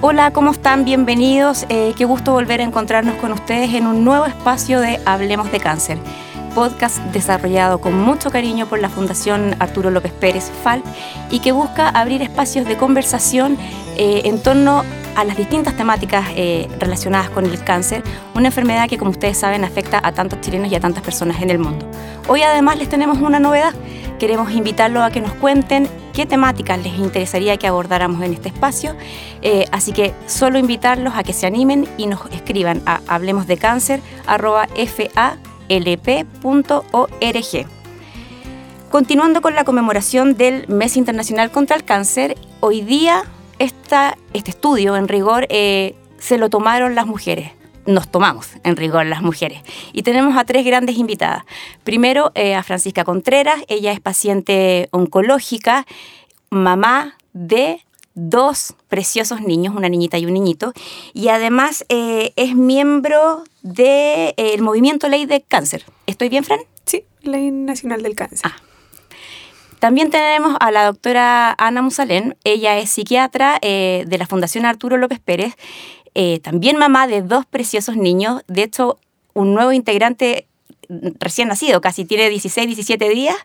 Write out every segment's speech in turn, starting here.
Hola, ¿cómo están? Bienvenidos. Eh, qué gusto volver a encontrarnos con ustedes en un nuevo espacio de Hablemos de Cáncer, podcast desarrollado con mucho cariño por la Fundación Arturo López Pérez FALP y que busca abrir espacios de conversación eh, en torno las distintas temáticas eh, relacionadas con el cáncer, una enfermedad que como ustedes saben afecta a tantos chilenos y a tantas personas en el mundo. Hoy además les tenemos una novedad. Queremos invitarlos a que nos cuenten qué temáticas les interesaría que abordáramos en este espacio. Eh, así que solo invitarlos a que se animen y nos escriban a hablemosdecáncer.falp.org. Continuando con la conmemoración del Mes Internacional contra el Cáncer, hoy día esta, este estudio, en rigor, eh, se lo tomaron las mujeres. Nos tomamos, en rigor, las mujeres. Y tenemos a tres grandes invitadas. Primero, eh, a Francisca Contreras. Ella es paciente oncológica, mamá de dos preciosos niños, una niñita y un niñito, y además eh, es miembro del movimiento Ley de Cáncer. ¿Estoy bien, Fran? Sí, Ley Nacional del Cáncer. Ah, también tenemos a la doctora Ana Musalén, ella es psiquiatra eh, de la Fundación Arturo López Pérez, eh, también mamá de dos preciosos niños, de hecho un nuevo integrante recién nacido, casi tiene 16, 17 días,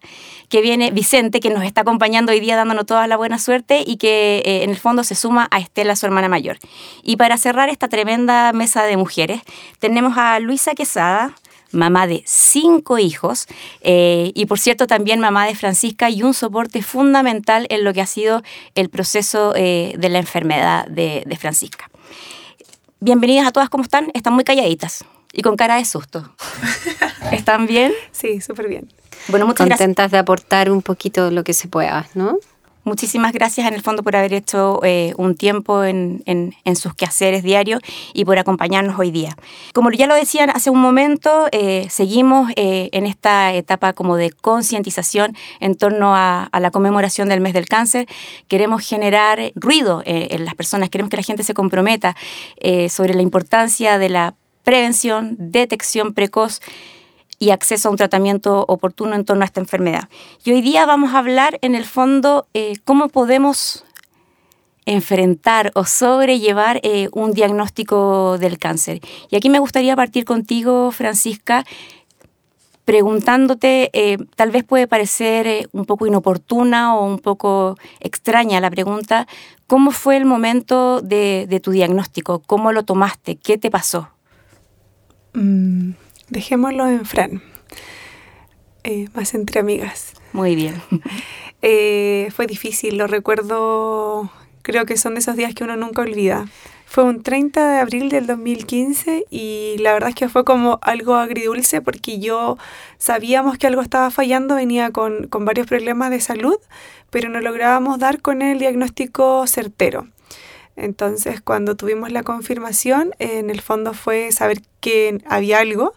que viene Vicente, que nos está acompañando hoy día dándonos toda la buena suerte y que eh, en el fondo se suma a Estela, su hermana mayor. Y para cerrar esta tremenda mesa de mujeres, tenemos a Luisa Quesada, mamá de cinco hijos eh, y por cierto también mamá de Francisca y un soporte fundamental en lo que ha sido el proceso eh, de la enfermedad de, Francisca. Bienvenidas a todas, ¿cómo están? Están muy calladitas y con cara de susto. ¿Están bien? Sí, súper bien. Bueno, muchas Contentas de aportar un poquito lo que se pueda, ¿no? Muchísimas gracias en el fondo por haber hecho eh, un tiempo en, sus quehaceres diarios y por acompañarnos hoy día. Como ya lo decían hace un momento, eh, seguimos eh, en esta etapa como de concientización en torno a, la conmemoración del mes del cáncer. Queremos generar ruido en las personas, queremos que la gente se comprometa sobre la importancia de la prevención, detección precoz y acceso a un tratamiento oportuno en torno a esta enfermedad. Y hoy día vamos a hablar en el fondo eh, cómo podemos enfrentar o sobrellevar eh, un diagnóstico del cáncer. Y aquí me gustaría partir contigo, Francisca, preguntándote, eh, tal vez puede parecer un poco inoportuna o un poco extraña la pregunta, ¿cómo fue el momento de, tu diagnóstico? ¿Cómo lo tomaste? ¿Qué te pasó? Mm, Dejémoslo en Fran. Eh, más entre amigas. Muy bien. Eh, fue difícil, lo recuerdo, creo que son de esos días que uno nunca olvida. Fue un 30 de abril del 2015 y la verdad es que fue como algo agridulce porque yo sabíamos que algo estaba fallando, venía con, con varios problemas de salud, pero no lográbamos dar con el diagnóstico certero. Entonces, cuando tuvimos la confirmación, en el fondo fue saber que había algo,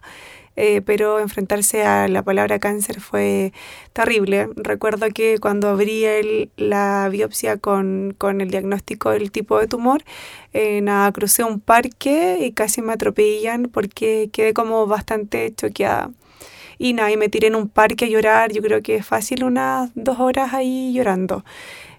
eh, pero enfrentarse a la palabra cáncer fue terrible. Recuerdo que cuando abrí la biopsia con, el diagnóstico del tipo de tumor, eh, nada, crucé un parque y casi me atropellan porque quedé como bastante choqueada. Y nada, y me tiré en un parque a llorar, yo creo que es fácil unas dos horas ahí llorando.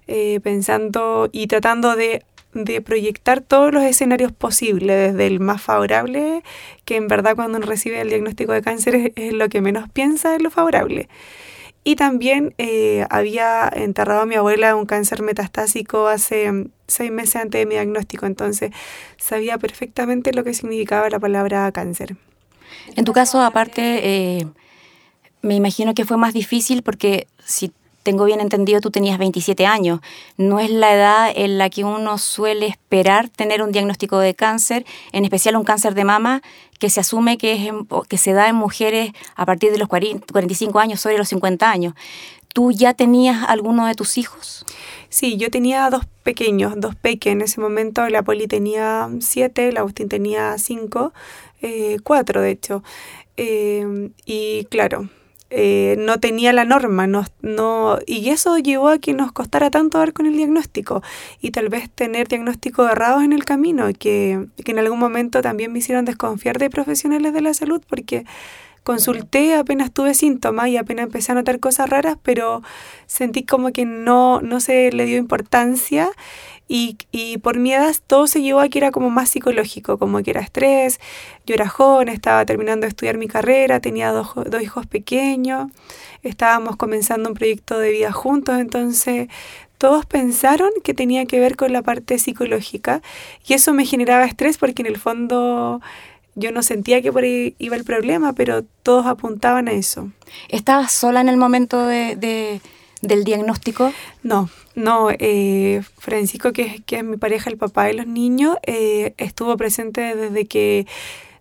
Eh, pensando y tratando de de proyectar todos los escenarios posibles, desde el más favorable, que en verdad cuando uno recibe el diagnóstico de cáncer es, lo que menos piensa en lo favorable. Y también eh, había enterrado a mi abuela un cáncer metastásico hace seis meses antes de mi diagnóstico, entonces sabía perfectamente lo que significaba la palabra cáncer. En tu caso, aparte, eh, me imagino que fue más difícil porque si tengo bien entendido, tú tenías 27 años. No es la edad en la que uno suele esperar tener un diagnóstico de cáncer, en especial un cáncer de mama, que se asume que, es que se da en mujeres a partir de los 45 años, sobre los 50 años. ¿Tú ya tenías alguno de tus hijos? Sí, yo tenía dos pequeños, dos peques. En ese momento la Poli tenía siete, la Agustín tenía cinco, eh, cuatro de hecho. Eh, y claro, eh, no tenía la norma, no, no, y eso llevó a que nos costara tanto dar con el diagnóstico y tal vez tener diagnósticos errados en el camino, que, que en algún momento también me hicieron desconfiar de profesionales de la salud porque consulté apenas tuve síntomas y apenas empecé a notar cosas raras, pero sentí como que no, no se le dio importancia y, por mi edad todo se llevó a que era como más psicológico, como que era estrés, yo era joven, estaba terminando de estudiar mi carrera, tenía dos, dos hijos pequeños, estábamos comenzando un proyecto de vida juntos, entonces todos pensaron que tenía que ver con la parte psicológica y eso me generaba estrés porque en el fondo yo no sentía que por ahí iba el problema, pero todos apuntaban a eso. ¿Estabas sola en el momento de, del diagnóstico? No, no. Eh, Francisco, que, que, es mi pareja, el papá de los niños, eh, estuvo presente desde que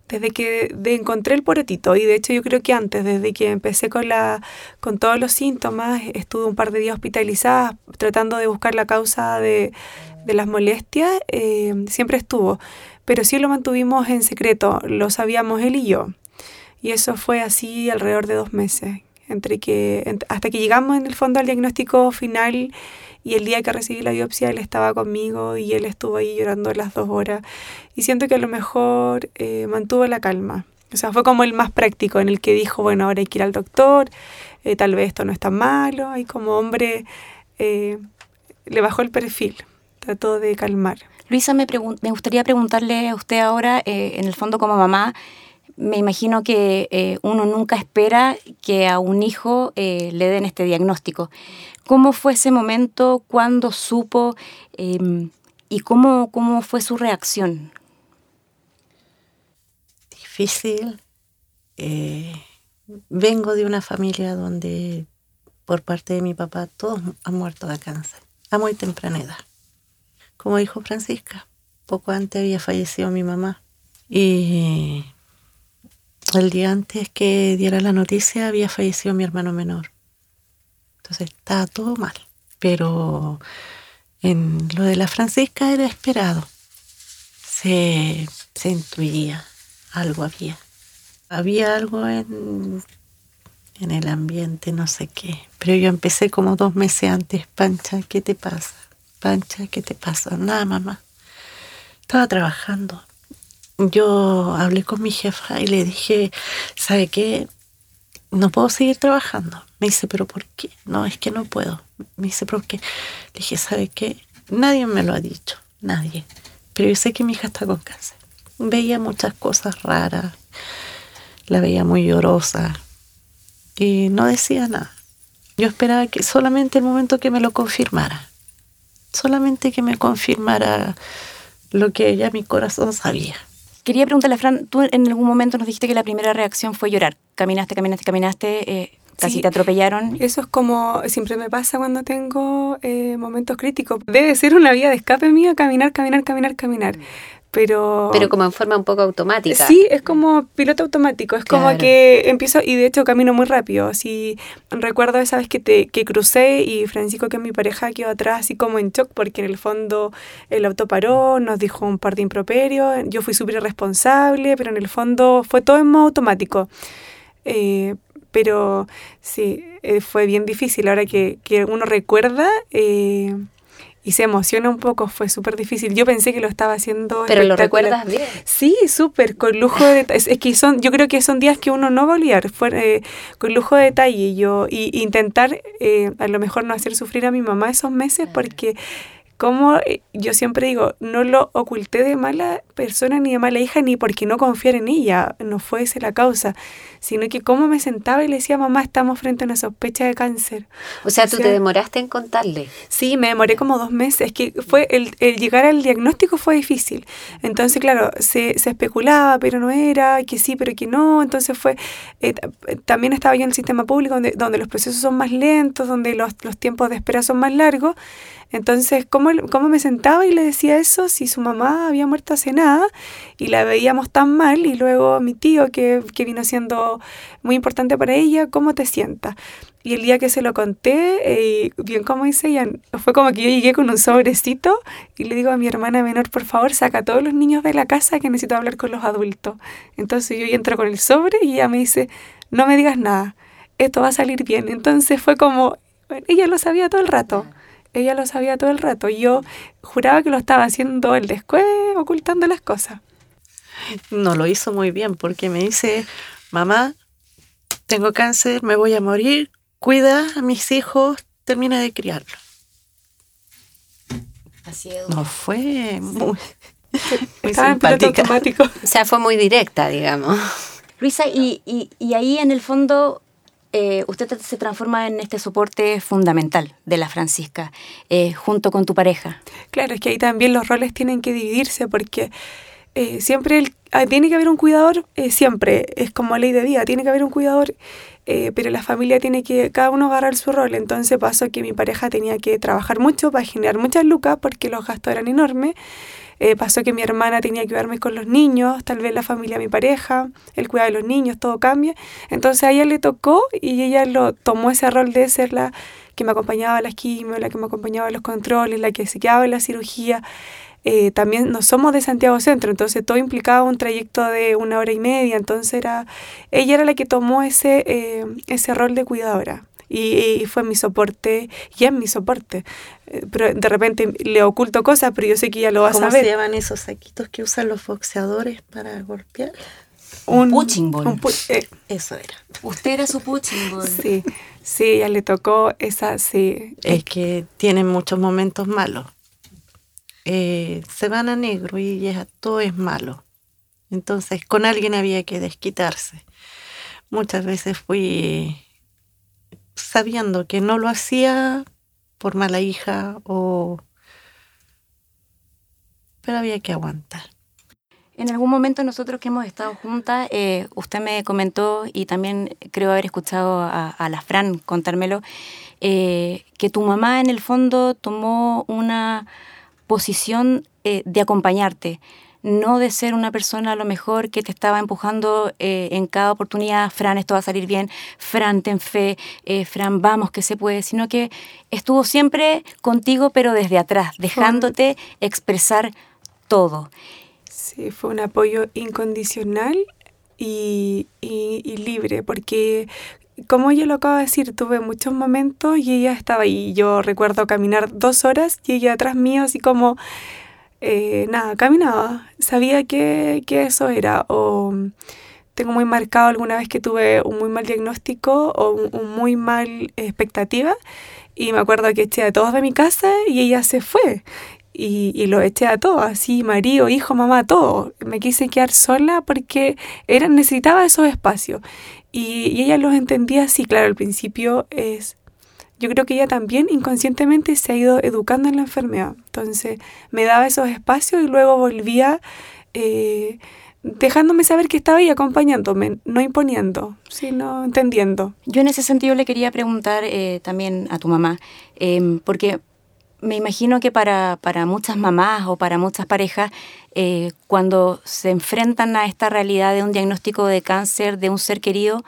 desde que encontré el porotito y de hecho yo creo que antes, desde que empecé con, la, con todos los síntomas, estuve un par de días hospitalizada tratando de buscar la causa de, de las molestias, eh, siempre estuvo, pero sí lo mantuvimos en secreto, lo sabíamos él y yo. Y eso fue así alrededor de dos meses, entre que, hasta que llegamos en el fondo al diagnóstico final y el día que recibí la biopsia él estaba conmigo y él estuvo ahí llorando las dos horas. Y siento que a lo mejor eh, mantuvo la calma. O sea, fue como el más práctico en el que dijo, bueno, ahora hay que ir al doctor, eh, tal vez esto no es tan malo. Y como hombre eh, le bajó el perfil, trató de calmar. Luisa, me, me gustaría preguntarle a usted ahora, en el fondo como mamá, me imagino que uno nunca espera que a un hijo le den este diagnóstico. ¿Cómo fue ese momento? ¿Cuándo supo? Em, ¿Y cómo, cómo fue su reacción? Difícil. Eh, vengo de una familia donde por parte de mi papá todos han muerto de cáncer a muy temprana edad. Como dijo Francisca, poco antes había fallecido mi mamá y el día antes que diera la noticia había fallecido mi hermano menor. Entonces estaba todo mal. Pero en lo de la Francisca era esperado. Se, se intuía, algo había. Había algo en, en el ambiente, no sé qué. Pero yo empecé como dos meses antes. Pancha, ¿qué te pasa? Pancha, ¿qué te pasa? Nada, mamá. Estaba trabajando. Yo hablé con mi jefa y le dije, ¿sabe qué? No puedo seguir trabajando. Me dice, ¿pero por qué? No, es que no puedo. Me dice, ¿por qué? Le dije, ¿sabe qué? Nadie me lo ha dicho, nadie. Pero yo sé que mi hija está con cáncer. Veía muchas cosas raras, la veía muy llorosa y no decía nada. Yo esperaba que solamente el momento que me lo confirmara, solamente que me confirmara lo que ya mi corazón sabía. Quería preguntarle, Fran, tú en algún momento nos dijiste que la primera reacción fue llorar. Caminaste, caminaste, caminaste. Eh, casi te atropellaron. Eso es como siempre me pasa cuando tengo eh, momentos críticos. Debe ser una vía de escape mía caminar, caminar, caminar, caminar. Pero, pero como en forma un poco automática. Sí, es como piloto automático, es como que empiezo y de hecho camino muy rápido. Así recuerdo esa vez que te que crucé y Francisco, que es mi pareja, quedó atrás así como en shock porque en el fondo el auto paró, nos dijo un par de improperios, yo fui súper irresponsable, pero en el fondo fue todo en modo automático. Eh, pero sí, eh, fue bien difícil. Ahora que, que uno recuerda eh, y se emociona un poco, fue súper difícil. Yo pensé que lo estaba haciendo. Pero lo recuerdas bien. Sí, súper, con lujo de es, es, que son, yo creo que son días que uno no va a olvidar, fue, eh, con lujo de detalle. Yo, y, intentar a lo mejor no hacer sufrir a mi mamá esos meses porque como yo siempre digo, no lo oculté de mala persona ni de mala hija ni porque no confiar en ella, no fue esa la causa, sino que cómo me sentaba y le decía, mamá, estamos frente a una sospecha de cáncer. O sea, tú te demoraste en contarle. Sí, me demoré como dos meses. Es que fue el, llegar al diagnóstico fue difícil. Entonces, claro, se, se, especulaba, pero no era, que sí, pero que no. Entonces fue, eh, también estaba yo en el sistema público donde, donde los procesos son más lentos, donde los, los tiempos de espera son más largos. Entonces, ¿cómo, ¿cómo, me sentaba y le decía eso si su mamá había muerto hace nada y la veíamos tan mal? Y luego mi tío, que, que vino siendo muy importante para ella, ¿cómo te sientas? Y el día que se lo conté, eh, bien como dice ella, fue como que yo llegué con un sobrecito y le digo a mi hermana menor, por favor, saca a todos los niños de la casa que necesito hablar con los adultos. Entonces yo entro con el sobre y ella me dice, no me digas nada, esto va a salir bien. Entonces fue como, ella lo sabía todo el rato ella lo sabía todo el rato. Yo juraba que lo estaba haciendo el después, ocultando las cosas. No lo hizo muy bien porque me dice, mamá, tengo cáncer, me voy a morir, cuida a mis hijos, termina de criarlos. Así es. No fue muy, muy Estaba en piloto simpática. automático. O sea, fue muy directa, digamos. Luisa, y, y- y ahí en el fondo eh, usted se transforma en este soporte fundamental de la Francisca, eh, junto con tu pareja. Claro, es que ahí también los roles tienen que dividirse porque eh, siempre el- tiene que haber un cuidador, eh, siempre, es como ley de vida, tiene que haber un cuidador, eh, pero la familia tiene que cada uno agarrar su rol. Entonces pasó que mi pareja tenía que trabajar mucho para generar muchas lucas porque los gastos eran enormes. Eh, pasó que mi hermana tenía que ayudarme con los niños, tal vez la familia mi pareja, el cuidado de los niños, todo cambia. Entonces a ella le tocó y ella lo tomó ese rol de ser la que me acompañaba a las quimios, la que me acompañaba a los controles, la que se quedaba en la cirugía. Eh, también no somos de Santiago Centro, entonces todo implicaba un trayecto de una hora y media, entonces era, ella era la que tomó ese, eh, ese rol de cuidadora. Y, y fue mi soporte, y es mi soporte. Eh, pero de repente le oculto cosas, pero yo sé que ella lo va a ¿Cómo saber. se llaman esos saquitos que usan los boxeadores para golpear? Un punching ball. un pu- eh, Eso era. Usted era su punching ball. sí, sí, ella le tocó esa, sí. Es que tienen muchos momentos malos. Eh, se van a negro y ya todo es malo. Entonces, con alguien había que desquitarse. Muchas veces fui sabiendo que no lo hacía por mala hija o... Pero había que aguantar. En algún momento nosotros que hemos estado juntas, eh, usted me comentó y también creo haber escuchado a, la Fran contármelo, eh, que tu mamá en el fondo tomó una posición eh, de acompañarte, no de ser una persona a lo mejor que te estaba empujando eh, en cada oportunidad, Fran, esto va a salir bien, Fran, ten fe, eh, Fran, vamos, que se puede, sino que estuvo siempre contigo, pero desde atrás, dejándote expresar todo. Sí, fue un apoyo incondicional y, y- y libre, porque como ella lo acaba de decir, tuve muchos momentos y ella estaba ahí. Yo recuerdo caminar dos horas y ella atrás mío, así como, eh, nada, caminaba. Sabía que, que eso era. O tengo muy marcado alguna vez que tuve un muy mal diagnóstico o un, muy mal expectativa y me acuerdo que eché a todos de mi casa y ella se fue y, y lo eché a todos, así, marido, hijo, mamá, todo. Me quise quedar sola porque era, necesitaba esos espacios. Y, ella los entendía así, claro, al principio es... Yo creo que ella también inconscientemente se ha ido educando en la enfermedad. Entonces me daba esos espacios y luego volvía eh, dejándome saber que estaba ahí acompañándome, no imponiendo, sino entendiendo. Yo en ese sentido le quería preguntar eh, también a tu mamá, em, porque me imagino que para, para muchas mamás o para muchas parejas, eh, cuando se enfrentan a esta realidad de un diagnóstico de cáncer de un ser querido,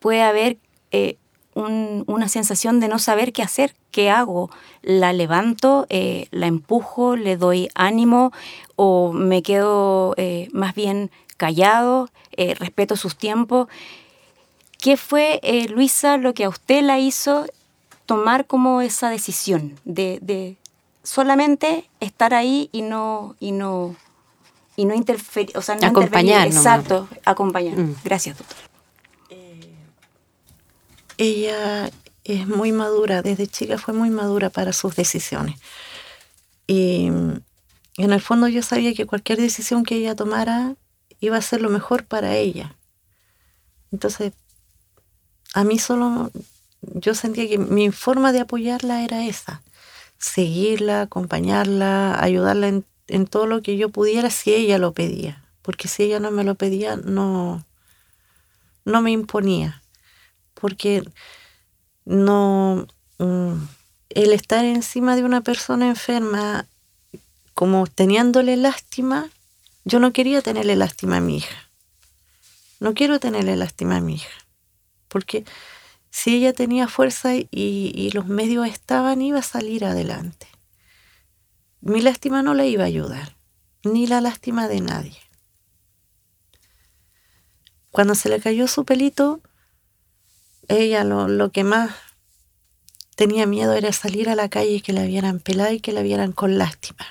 puede haber eh, un- una sensación de no saber qué hacer, qué hago, la levanto, eh, la empujo, le doy ánimo o me quedo más bien callado, respeto sus tiempos. ¿Qué fue, Luisa, lo que a usted la hizo tomar como esa decisión de, de solamente estar ahí y no y no y no interferir, o sea, no Acompañar. Exacto, acompañar. Mm. Gracias, doctor. Ella es muy madura, desde chica fue muy madura para sus decisiones. Y en el fondo yo sabía que cualquier decisión que ella tomara iba a ser lo mejor para ella. Entonces, a mí solo, yo sentía que mi forma de apoyarla era esa, seguirla, acompañarla, ayudarla en, en todo lo que yo pudiera si ella lo pedía. Porque si ella no me lo pedía, no, no me imponía porque no mm, el estar encima de una persona enferma como teniéndole lástima yo no quería tenerle lástima a mi hija no quiero tenerle lástima a mi hija porque si ella tenía fuerza y, y los medios estaban iba a salir adelante mi lástima no le iba a ayudar ni la lástima de nadie cuando se le cayó su pelito ella lo, lo que más tenía miedo era salir a la calle y que la vieran pelada y que la vieran con lástima.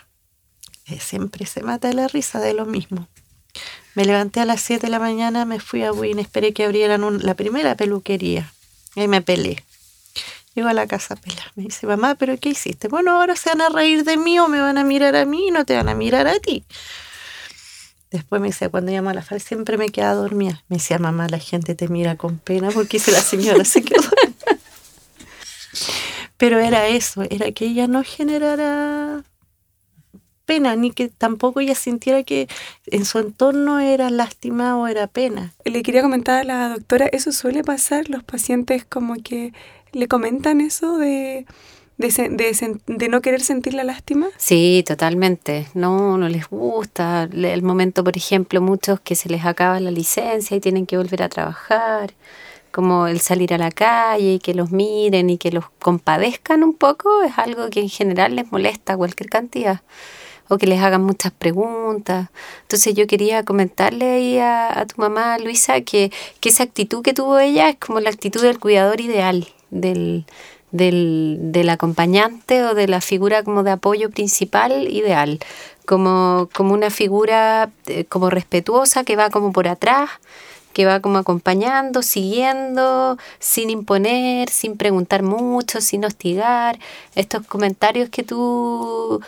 Eh, siempre se mata de la risa de lo mismo. Me levanté a las 7 de la mañana, me fui a Win, esperé que abrieran la primera peluquería. Y me pelé. Llego a la casa a pelar. Me dice, mamá, ¿pero qué hiciste? Bueno, ahora se van a reír de mí o me van a mirar a mí y no te van a mirar a ti. Después me dice, cuando llamo a la FAL siempre me queda dormida. Me decía, mamá, la gente te mira con pena porque dice la señora se quedó dormida". Pero era eso, era que ella no generara pena, ni que tampoco ella sintiera que en su entorno era lástima o era pena. Le quería comentar a la doctora, ¿eso suele pasar? Los pacientes como que le comentan eso de, de, de no querer sentir la lástima. Sí, totalmente. No, no les gusta. Le- El momento, por ejemplo, muchos que se les acaba la licencia y tienen que volver a trabajar, como el salir a la calle y que los miren y que los compadezcan un poco, es algo que en general les molesta cualquier cantidad. O que les hagan muchas preguntas. Entonces yo quería comentarle ahí a, tu mamá, Luisa, que, esa actitud que tuvo ella es como la actitud del cuidador ideal, del, del, del acompañante o de la figura como de apoyo principal ideal, como, como una figura eh, como respetuosa que va como por atrás, que va como acompañando, siguiendo, sin imponer, sin preguntar mucho, sin hostigar. Estos comentarios que tú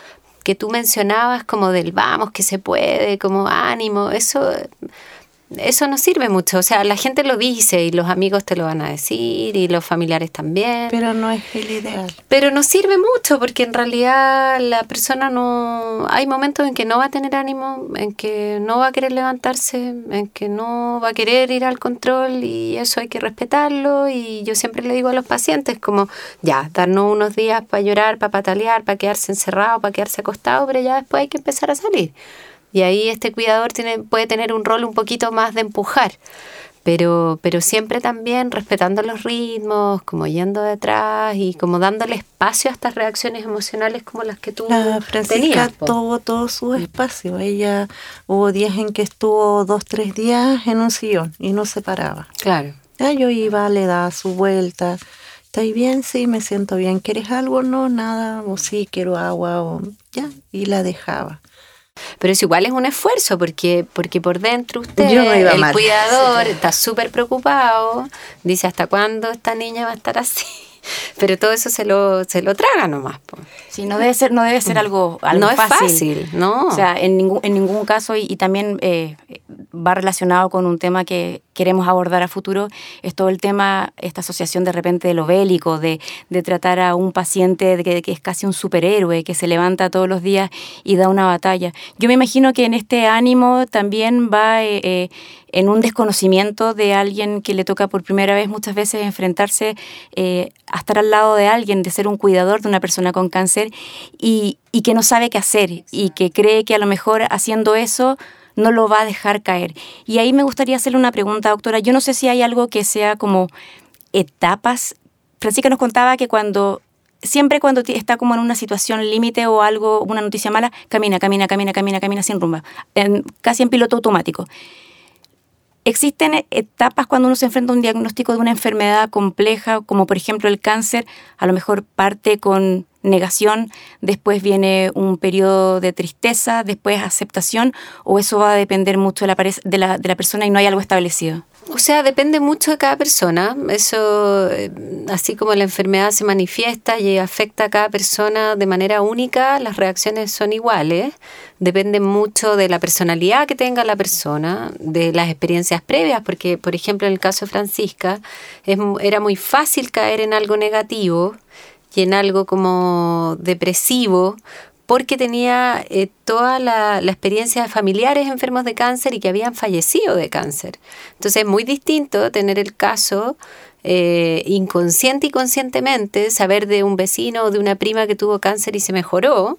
que tú mencionabas como del vamos, que se puede, como ánimo, eso eso no sirve mucho. O sea, la gente lo dice y los amigos te lo van a decir y los familiares también. Pero, Pero no es el ideal. no sirve mucho porque en realidad la persona no... Hay momentos en que no va a tener ánimo, en que no va a querer levantarse, en que no va a querer ir al control y eso hay que respetarlo. Y yo siempre le digo a los pacientes como, ya, darnos unos días para llorar, para patalear, para quedarse encerrado, para quedarse acostado, pero ya después hay que empezar a salir. Y ahí este cuidador tiene, puede tener un rol un poquito más de empujar, pero, pero siempre también respetando los ritmos, como yendo detrás y como dándole espacio a estas reacciones emocionales como las que tú La Francisca tenías. tuvo todo su espacio. Ella hubo días en que estuvo dos, tres días en un sillón y no se paraba. Claro. Ya yo iba, le daba su vuelta. ¿Estáis bien? Sí, me siento bien. ¿Quieres algo? No, nada. O sí, quiero agua. O ya. Y la dejaba. Pero eso igual es un esfuerzo porque, porque por dentro usted, Yo me iba el mal. cuidador, está súper preocupado, dice hasta cuándo esta niña va a estar así. Pero todo eso se lo, se lo traga nomás. po. Sí, no debe ser, no debe ser algo, algo no es fácil, ¿no? O sea, en ningún, en ningún caso, y, y también eh, va relacionado con un tema que queremos abordar a futuro, es todo el tema, esta asociación de repente de lo bélico, de, de tratar a un paciente que es casi un superhéroe, que se levanta todos los días y da una batalla. Yo me imagino que en este ánimo también va eh, eh, en un desconocimiento de alguien que le toca por primera vez muchas veces enfrentarse eh, a estar al lado de alguien, de ser un cuidador de una persona con cáncer y, y que no sabe qué hacer y que cree que a lo mejor haciendo eso no lo va a dejar caer. Y ahí me gustaría hacerle una pregunta, doctora. Yo no sé si hay algo que sea como etapas. Francisca nos contaba que cuando siempre cuando está como en una situación límite o algo, una noticia mala, camina, camina, camina, camina, camina sin rumba, en- casi en piloto automático. Existen etapas cuando uno se enfrenta a un diagnóstico de una enfermedad compleja, como por ejemplo el cáncer, a lo mejor parte con negación, después viene un periodo de tristeza, después aceptación, o eso va a depender mucho de la, de la, de la persona y no hay algo establecido. O sea, depende mucho de cada persona. Eso, eh, así como la enfermedad se manifiesta y afecta a cada persona de manera única, las reacciones son iguales. Depende mucho de la personalidad que tenga la persona, de las experiencias previas, porque, por ejemplo, en el caso de Francisca, es era muy fácil caer en algo negativo y en algo como depresivo, porque tenía eh, toda la, experiencia de familiares enfermos de cáncer y que habían fallecido de cáncer. Entonces es muy distinto tener el caso eh, inconsciente y conscientemente, saber de un vecino o de una prima que tuvo cáncer y se mejoró,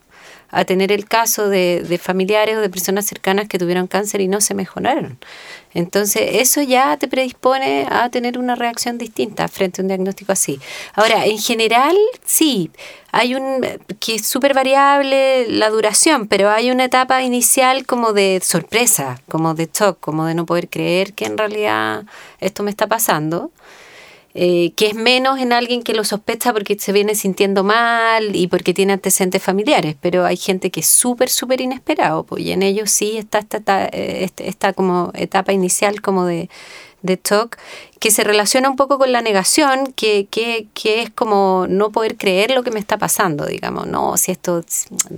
a tener el caso de familiares o de personas cercanas que tuvieron cáncer y no se mejoraron. Entonces, eso ya te predispone a tener una reacción distinta frente a un diagnóstico así. Ahora, en general, sí, hay un que es súper variable la duración, pero hay una etapa inicial como de sorpresa, como de shock, como de no poder creer que en realidad esto me está pasando. Eh, que es menos en alguien que lo sospecha porque se viene sintiendo mal y porque tiene antecedentes familiares, pero hay gente que es súper, súper inesperado, pues, y en ellos sí está esta, esta, este, esta como etapa inicial como de, de TOC, que se relaciona un poco con la negación, que, que, que, es como no poder creer lo que me está pasando, digamos, no, si esto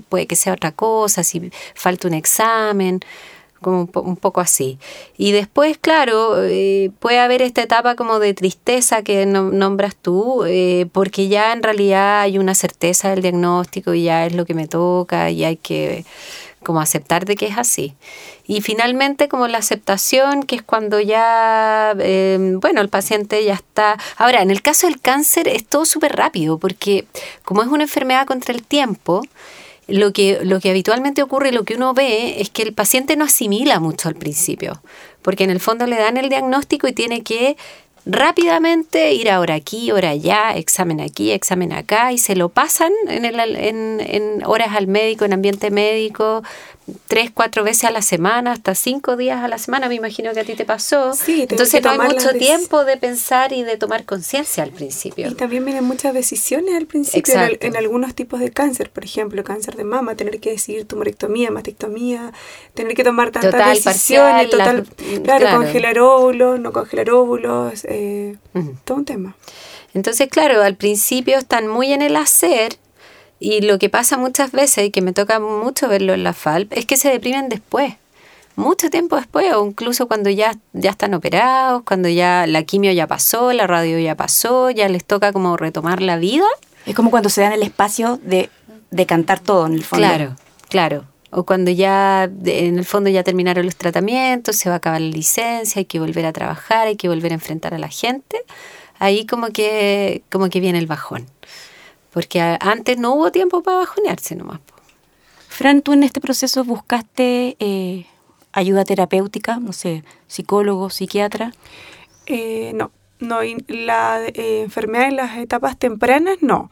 puede que sea otra cosa, si falta un examen, como un, poco así. Y después, claro, eh, puede haber esta etapa como de tristeza que nombras tú, eh, porque ya en realidad hay una certeza del diagnóstico y ya es lo que me toca y hay que como aceptar de que es así. Y finalmente como la aceptación, que es cuando ya, em, bueno, el paciente ya está... Ahora, en el caso del cáncer es todo súper rápido, porque como es una enfermedad contra el tiempo, lo que, lo que habitualmente ocurre, lo que uno ve, es que el paciente no asimila mucho al principio, porque en el fondo le dan el diagnóstico y tiene que rápidamente ir ahora aquí, ahora allá, examen aquí, examen acá, y se lo pasan en, el, en, en horas al médico, en ambiente médico, tres, cuatro veces a la semana, hasta cinco días a la semana, me imagino que a ti te pasó. Sí, Entonces no hay mucho tiempo de pensar y de tomar conciencia al principio. Y también vienen muchas decisiones al principio en, algunos tipos de cáncer, por ejemplo, cáncer de mama, tener que decidir tumorectomía, mastectomía, tener que tomar tantas decisiones, total, claro, congelar óvulos, no congelar óvulos, eh, todo un tema. Entonces, claro, al principio están muy en el hacer y lo que pasa muchas veces, y que me toca mucho verlo en la FALP, es que se deprimen después, mucho tiempo después, o incluso cuando ya, ya están operados, cuando ya la quimio ya pasó, la radio ya pasó, ya les toca como retomar la vida. Es como cuando se dan el espacio de, de cantar todo en el fondo. Claro, claro. O cuando ya en el fondo ya terminaron los tratamientos, se va a acabar la licencia, hay que volver a trabajar, hay que volver a enfrentar a la gente. Ahí como que, como que viene el bajón porque antes no hubo tiempo para bajonearse nomás. Fran, tú en este proceso buscaste eh, ayuda terapéutica, no sé, psicólogo, psiquiatra. Eh, no, no, la eh, enfermedad en las etapas tempranas no.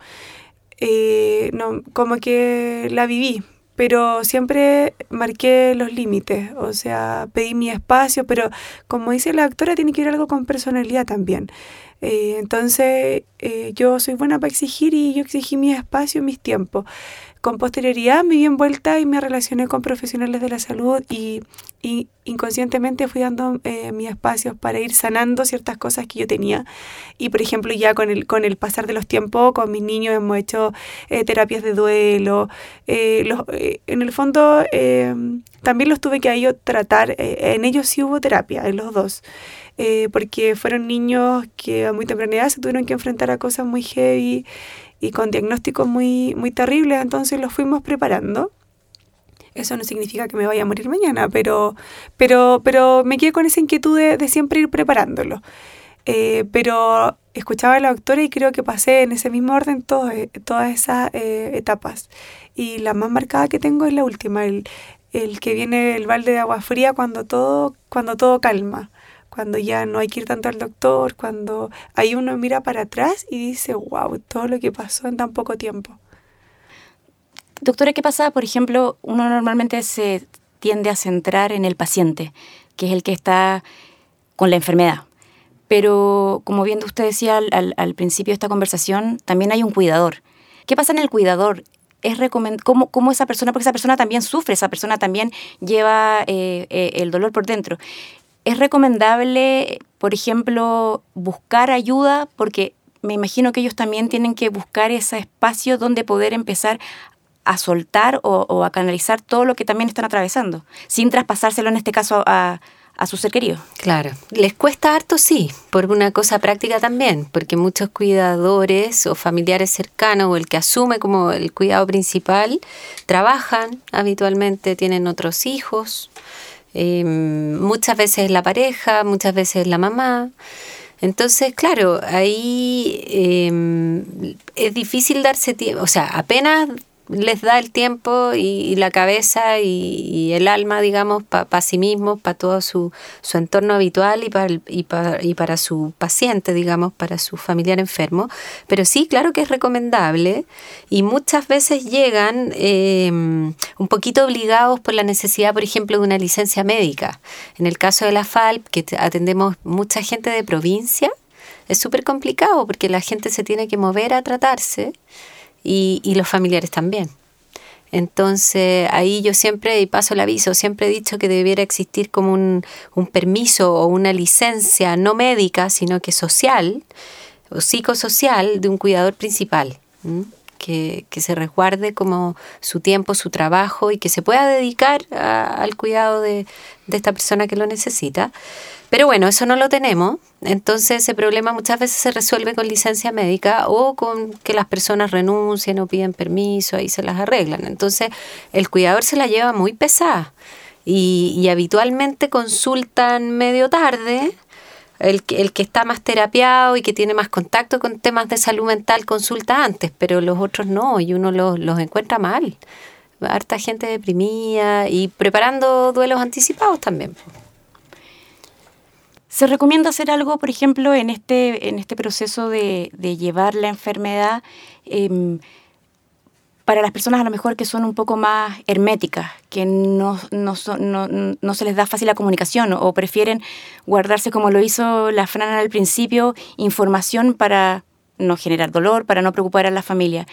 no, como que la viví, pero siempre marqué los límites, o sea, pedí mi espacio, pero como dice la doctora, tiene que ir algo con personalidad también. Eh, entonces, eh, yo soy buena para exigir y yo exigí mi espacio y mis tiempos. Con posterioridad me vi envuelta y me relacioné con profesionales de la salud y, inconscientemente fui dando eh, mis espacios para ir sanando ciertas cosas que yo tenía. Y por ejemplo, ya con el, con el pasar de los tiempos, con mis niños hemos hecho terapias de duelo. en el fondo, también los tuve que a tratar. en ellos sí hubo terapia, en los dos. Eh, porque fueron niños que a muy temprana edad se tuvieron que enfrentar a cosas muy heavy y con diagnósticos muy, muy terribles, entonces los fuimos preparando. Eso no significa que me vaya a morir mañana, pero, pero, pero me quedé con esa inquietud de, siempre ir preparándolo. Eh, pero escuchaba a la doctora y creo que pasé en ese mismo orden eh, todas esas etapas. Y la más marcada que tengo es la última, el, el que viene el balde de agua fría cuando todo, cuando todo calma cuando ya no hay que ir tanto al doctor, cuando ahí uno mira para atrás y dice, wow, todo lo que pasó en tan poco tiempo. Doctora, ¿qué pasa? Por ejemplo, uno normalmente se tiende a centrar en el paciente, que es el que está con la enfermedad. Pero como bien usted decía al, principio de esta conversación, también hay un cuidador. ¿Qué pasa en el cuidador? es cómo, cómo, esa persona, porque esa persona también sufre, esa persona también lleva eh, eh, el dolor por dentro. ¿Es recomendable, por ejemplo, buscar ayuda? Porque me imagino que ellos también tienen que buscar ese espacio donde poder empezar a soltar o, a canalizar todo lo que también están atravesando, sin traspasárselo en este caso a, a su ser querido. Claro, les cuesta harto, sí, por una cosa práctica también, porque muchos cuidadores o familiares cercanos o el que asume como el cuidado principal trabajan habitualmente, tienen otros hijos Em, muchas veces la pareja, muchas veces la mamá. Entonces, claro, ahí em, es difícil darse tiempo, o sea, apenas les da el tiempo y, la cabeza y, el alma, digamos, para sí mismos, para todo su, su, entorno habitual y para, y, para, y para su paciente, digamos, para su familiar enfermo. Pero sí, claro que es recomendable y muchas veces llegan em, un poquito obligados por la necesidad, por ejemplo, de una licencia médica. En el caso de la FALP, que atendemos mucha gente de provincia, es súper complicado porque la gente se tiene que mover a tratarse y, y los familiares también. Entonces ahí yo siempre, y paso el aviso, siempre he dicho que debiera existir como un, permiso o una licencia no médica, sino que social o psicosocial de un cuidador principal. Que, que, se resguarde como su tiempo, su trabajo y que se pueda dedicar al cuidado de, de, esta persona que lo necesita. Pero bueno, eso no lo tenemos, entonces ese problema muchas veces se resuelve con licencia médica o con que las personas renuncien o piden permiso, y se las arreglan. Entonces el cuidador se la lleva muy pesada y, y habitualmente consultan medio tarde el que, el que está más terapiado y que tiene más contacto con temas de salud mental consulta antes, pero los otros no, y uno los, los encuentra mal. Harta gente deprimida y preparando duelos anticipados también. ¿Se recomienda hacer algo, por ejemplo, en este, en este proceso de, llevar la enfermedad eh, para las personas a lo mejor que son un poco más herméticas, que no, no, no, no, se les da fácil la comunicación o prefieren guardarse como lo hizo la Fran al principio, información para no generar dolor, para no preocupar a la familia.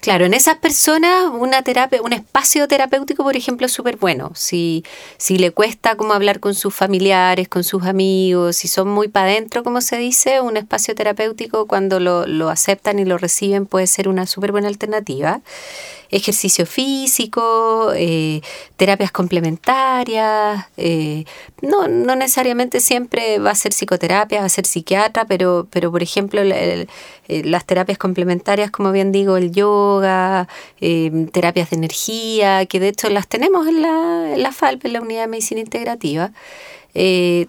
Claro, en esas personas una un espacio terapéutico, por ejemplo, es súper bueno. Si, si le cuesta como hablar con sus familiares, con sus amigos, si son muy para adentro, como se dice, un espacio terapéutico cuando lo, lo aceptan y lo reciben puede ser una súper buena alternativa ejercicio físico, eh, terapias complementarias. Eh, no, no necesariamente siempre va a ser psicoterapia, va a ser psiquiatra, pero, pero por ejemplo, eh, las terapias complementarias, como bien digo, el yoga, terapias de energía, que de hecho las tenemos en la, en la FALP, en la Unidad de Medicina Integrativa,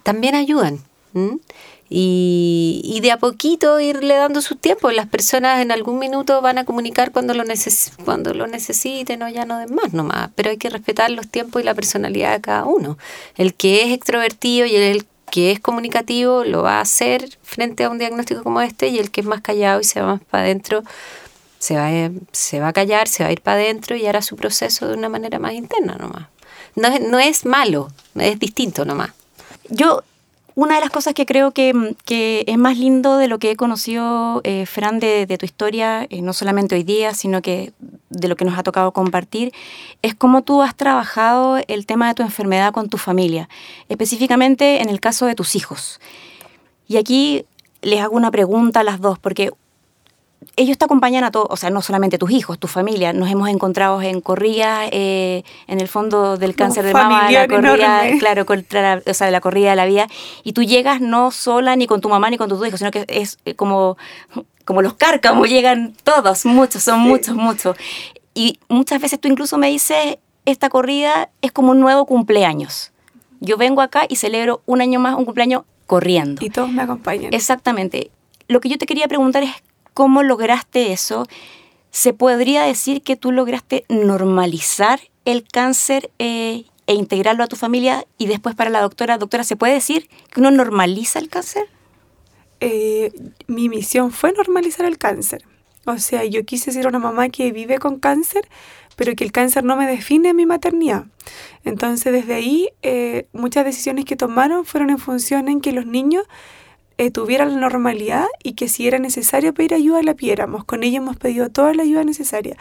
también ayudan. Y, de a poquito irle dando su tiempo. Las personas en algún minuto van a comunicar cuando lo, neces cuando lo necesiten o ya no den más nomás, pero hay que respetar los tiempos y la personalidad de cada uno. El que es extrovertido y el que es comunicativo lo va a hacer frente a un diagnóstico como este y el que es más callado y se va más para adentro se va, se va a callar, se va a ir para adentro y hará su proceso de una manera más interna nomás. No no es malo, es distinto nomás. Yo una de las cosas que creo que, es más lindo de lo que he conocido, eh, Fran, de, tu historia, eh, no solamente hoy día, sino que de lo que nos ha tocado compartir, es cómo tú has trabajado el tema de tu enfermedad con tu familia, específicamente en el caso de tus hijos. Y aquí les hago una pregunta a las dos, porque ellos te acompañan a todos, o sea, no solamente tus hijos, tu familia. Nos hemos encontrado en corridas, eh, en el fondo del cáncer de mama, la corrida, claro, contra o sea, la corrida de la vida. Y tú llegas no sola ni con tu mamá ni con tus hijos, sino que es eh, como, como los cárcamos, llegan todos, muchos, son muchos, muchos. Y muchas veces tú incluso me dices, esta corrida es como un nuevo cumpleaños. Yo vengo acá y celebro un año más, un cumpleaños corriendo. Y todos me acompañan. Exactamente. Lo que yo te quería preguntar es cómo lograste eso. ¿Se podría decir que tú lograste normalizar el cáncer eh, e integrarlo a tu familia? Y después para la doctora, doctora, ¿se puede decir que uno normaliza el cáncer? Eh, mi misión fue normalizar el cáncer. O sea, yo quise ser una mamá que vive con cáncer, pero que el cáncer no me define mi maternidad. Entonces, desde ahí, eh, muchas decisiones que tomaron fueron en función en que los niños eh, tuviera la normalidad y que si era necesario pedir ayuda la pidiéramos. Con ella hemos pedido toda la ayuda necesaria.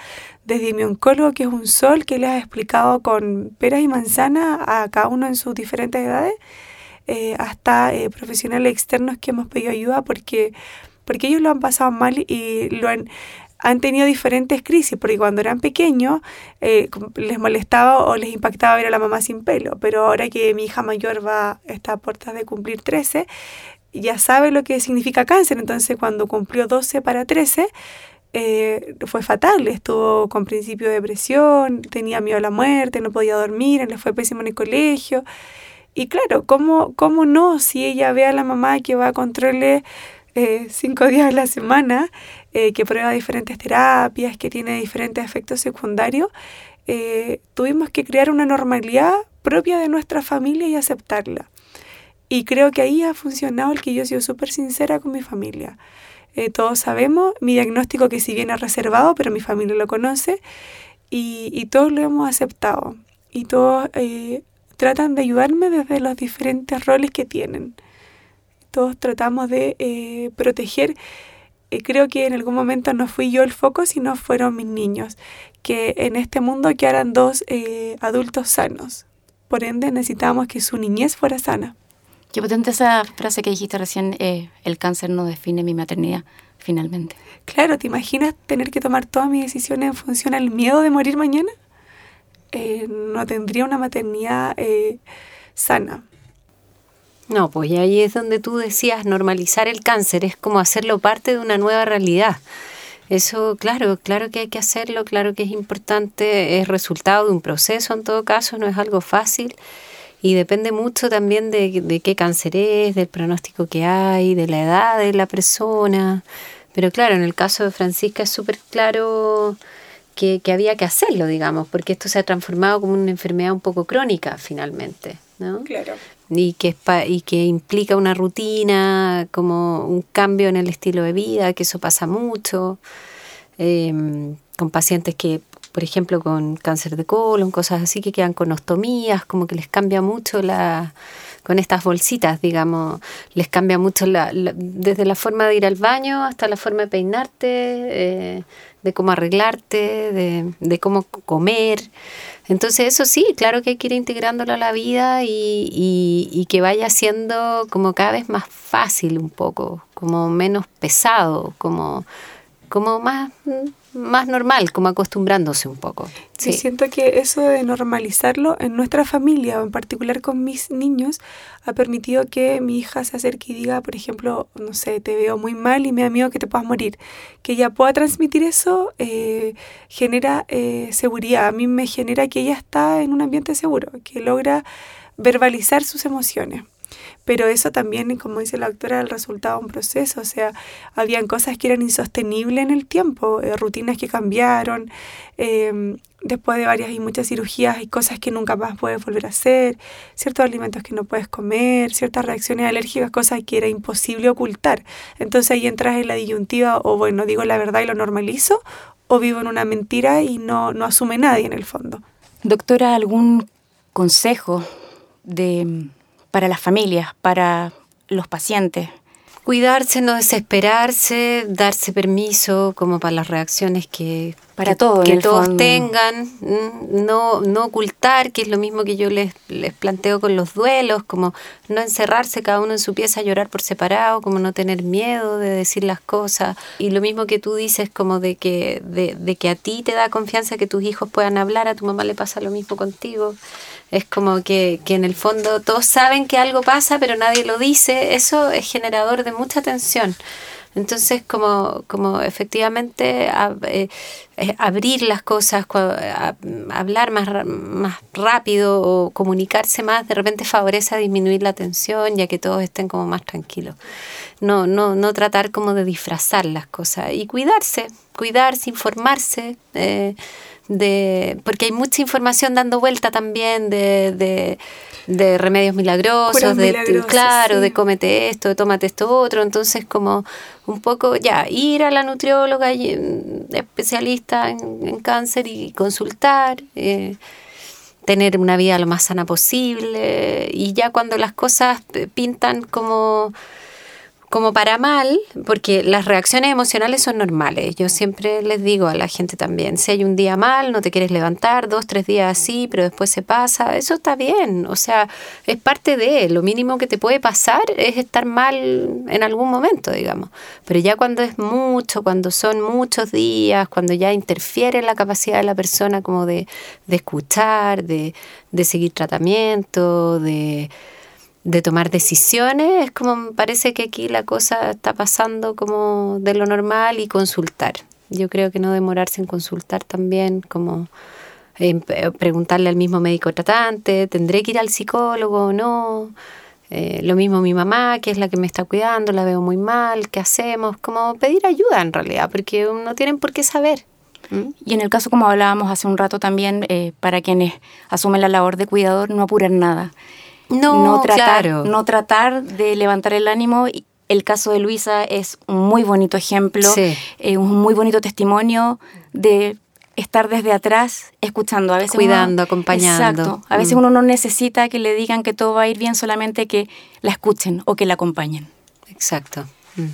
Desde mi oncólogo, que es un sol, que le ha explicado con peras y manzanas a cada uno en sus diferentes edades, eh, hasta eh, profesionales externos que hemos pedido ayuda porque, porque ellos lo han pasado mal y lo han, han tenido diferentes crisis, porque cuando eran pequeños les molestaba o les impactaba ver a la mamá sin pelo, pero ahora que mi hija mayor va, está a puertas de cumplir 13, ya sabe lo que significa cáncer, entonces cuando cumplió 12 para 13, eh, fue fatal, estuvo con principio de depresión, tenía miedo a la muerte, no podía dormir, le fue pésimo en el colegio. Y claro, ¿cómo, cómo no si ella ve a la mamá que va a controles eh, cinco días a la semana, eh, que prueba diferentes terapias, que tiene diferentes efectos secundarios? tuvimos que crear una normalidad propia de nuestra familia y aceptarla. Y creo que ahí ha funcionado el que yo he sido súper sincera con mi familia. Eh, todos sabemos mi diagnóstico que si bien es reservado, pero mi familia lo conoce y, todos lo hemos aceptado. Y todos eh, tratan de ayudarme desde los diferentes roles que tienen. todos tratamos de eh, proteger. Eh, creo que en algún momento no fui yo el foco, sino fueron mis niños, que en este mundo quedaran dos eh, adultos sanos. Por ende, necesitábamos que su niñez fuera sana. Qué potente esa frase que dijiste recién, el cáncer no define mi maternidad, finalmente. Claro, ¿te imaginas tener que tomar todas mis decisiones en función al miedo de morir mañana? no tendría una maternidad sana. No, pues ahí es donde tú decías normalizar el cáncer, es como hacerlo parte de una nueva realidad. Eso, claro, claro que hay que hacerlo, claro que es importante, es resultado de un proceso en todo caso, no es algo fácil y depende mucho también de, de qué cáncer es, del pronóstico que hay, de la edad de la persona. Pero claro, en el caso de Francisca es súper claro que, que, había que hacerlo, digamos, porque esto se ha transformado como una enfermedad un poco crónica finalmente. ¿no? Claro y que, y que implica una rutina, como un cambio en el estilo de vida, que eso pasa mucho, em, con pacientes que, por ejemplo, con cáncer de colon, cosas así, que quedan con ostomías, como que les cambia mucho la con estas bolsitas, digamos, les cambia mucho la, desde la forma de ir al baño hasta la forma de peinarte, eh, de cómo arreglarte, de, de cómo comer. Entonces eso sí, claro que hay que ir integrándolo a la vida y, y, que vaya siendo como cada vez más fácil un poco, como menos pesado, como, como más más normal, como acostumbrándose un poco. Sí. siento que eso de normalizarlo en nuestra familia, o en particular con mis niños, ha permitido que mi hija se acerque y diga, por ejemplo, no sé, te veo muy mal y me da miedo que te puedas morir. Que ella pueda transmitir eso eh, genera eh, seguridad. A mí me genera que ella está en un ambiente seguro, que logra verbalizar sus emociones pero eso también, como dice la doctora, el resultado de un proceso, o sea, habían cosas que eran insostenibles en el tiempo, eh, rutinas que cambiaron, em, después de varias y muchas cirugías hay cosas que nunca más puedes volver a hacer, ciertos alimentos que no puedes comer, ciertas reacciones alérgicas, cosas que era imposible ocultar. Entonces ahí entras en la disyuntiva o bueno, digo la verdad y lo normalizo, o vivo en una mentira y no, no asume nadie en el fondo. Doctora, ¿algún consejo de para las familias, para los pacientes. Cuidarse, no desesperarse, darse permiso como para las reacciones que, para todo, que todos tengan, no, no ocultar, que es lo mismo que yo les, les planteo con los duelos, como no encerrarse cada uno en su pieza a llorar por separado, como no tener miedo de decir las cosas. Y lo mismo que tú dices, como de que, de, de que a ti te da confianza que tus hijos puedan hablar, a tu mamá le pasa lo mismo contigo. Es como que, que en el fondo todos saben que algo pasa, pero nadie lo dice. Eso es generador de mucha tensión. Entonces, como, como efectivamente eh, eh, abrir las cosas, hablar más, más rápido o comunicarse más, de repente favorece a disminuir la tensión, ya que todos estén como más tranquilos. No, no, no tratar como de disfrazar las cosas y cuidarse, cuidarse, informarse. Eh, de, porque hay mucha información dando vuelta también de, de, remedios milagrosos, de claro, de cómete esto, de tómate esto otro, entonces como un poco ya ir a la nutrióloga mm, especialista en, cáncer y consultar. Eh, tener una vida lo más sana posible y ya cuando las cosas pintan como como para mal, porque las reacciones emocionales son normales. Yo siempre les digo a la gente también, si hay un día mal, no te quieres levantar, dos, tres días así, pero después se pasa, eso está bien. O sea, es parte de, lo mínimo que te puede pasar es estar mal en algún momento, digamos. Pero ya cuando es mucho, cuando son muchos días, cuando ya interfiere la capacidad de la persona como de, de escuchar, de, de seguir tratamiento, de de tomar decisiones, es como parece que aquí la cosa está pasando como de lo normal y consultar. Yo creo que no demorarse en consultar también, como eh, preguntarle al mismo médico tratante, ¿tendré que ir al psicólogo o no? Eh, lo mismo mi mamá, que es la que me está cuidando, la veo muy mal, ¿qué hacemos? Como pedir ayuda en realidad, porque no tienen por qué saber. Y en el caso, como hablábamos hace un rato también, eh, para quienes asumen la labor de cuidador, no apurar nada. No, tratar, claro. no tratar de levantar el ánimo. El caso de Luisa es un muy bonito ejemplo, eh, un muy bonito testimonio de estar desde atrás escuchando, a veces cuidando, acompañando. Exacto. A veces mm. uno no necesita que le digan que todo va a ir bien, solamente que la escuchen o que la acompañen. Exacto. Mm.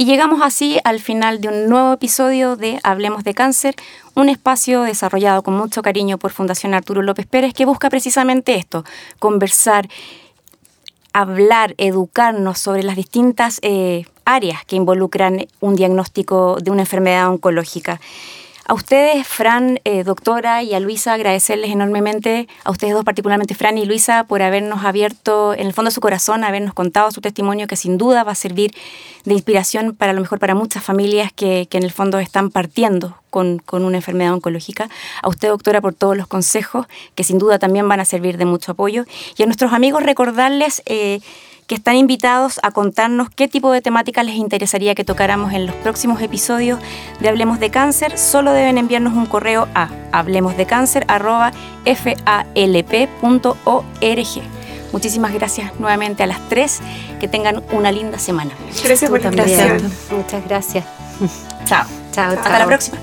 Y llegamos así al final de un nuevo episodio de Hablemos de Cáncer, un espacio desarrollado con mucho cariño por Fundación Arturo López Pérez que busca precisamente esto, conversar, hablar, educarnos sobre las distintas eh, áreas que involucran un diagnóstico de una enfermedad oncológica. A ustedes, Fran, eh, doctora, y a Luisa, agradecerles enormemente, a ustedes dos particularmente, Fran y Luisa, por habernos abierto en el fondo su corazón, habernos contado su testimonio, que sin duda va a servir de inspiración para lo mejor para muchas familias que, en el fondo están partiendo con, una enfermedad oncológica. A usted, doctora, por todos los consejos, que sin duda también van a servir de mucho apoyo. Y a nuestros amigos recordarles... Eh, que están invitados a contarnos qué tipo de temática les interesaría que tocáramos en los próximos episodios de Hablemos de Cáncer. Solo deben enviarnos un correo a hablemosdecáncer.falp.org. Muchísimas gracias nuevamente a las tres. Que tengan una linda semana. Gracias por la invitación. Muchas gracias. Chao. Chao. Hasta la próxima.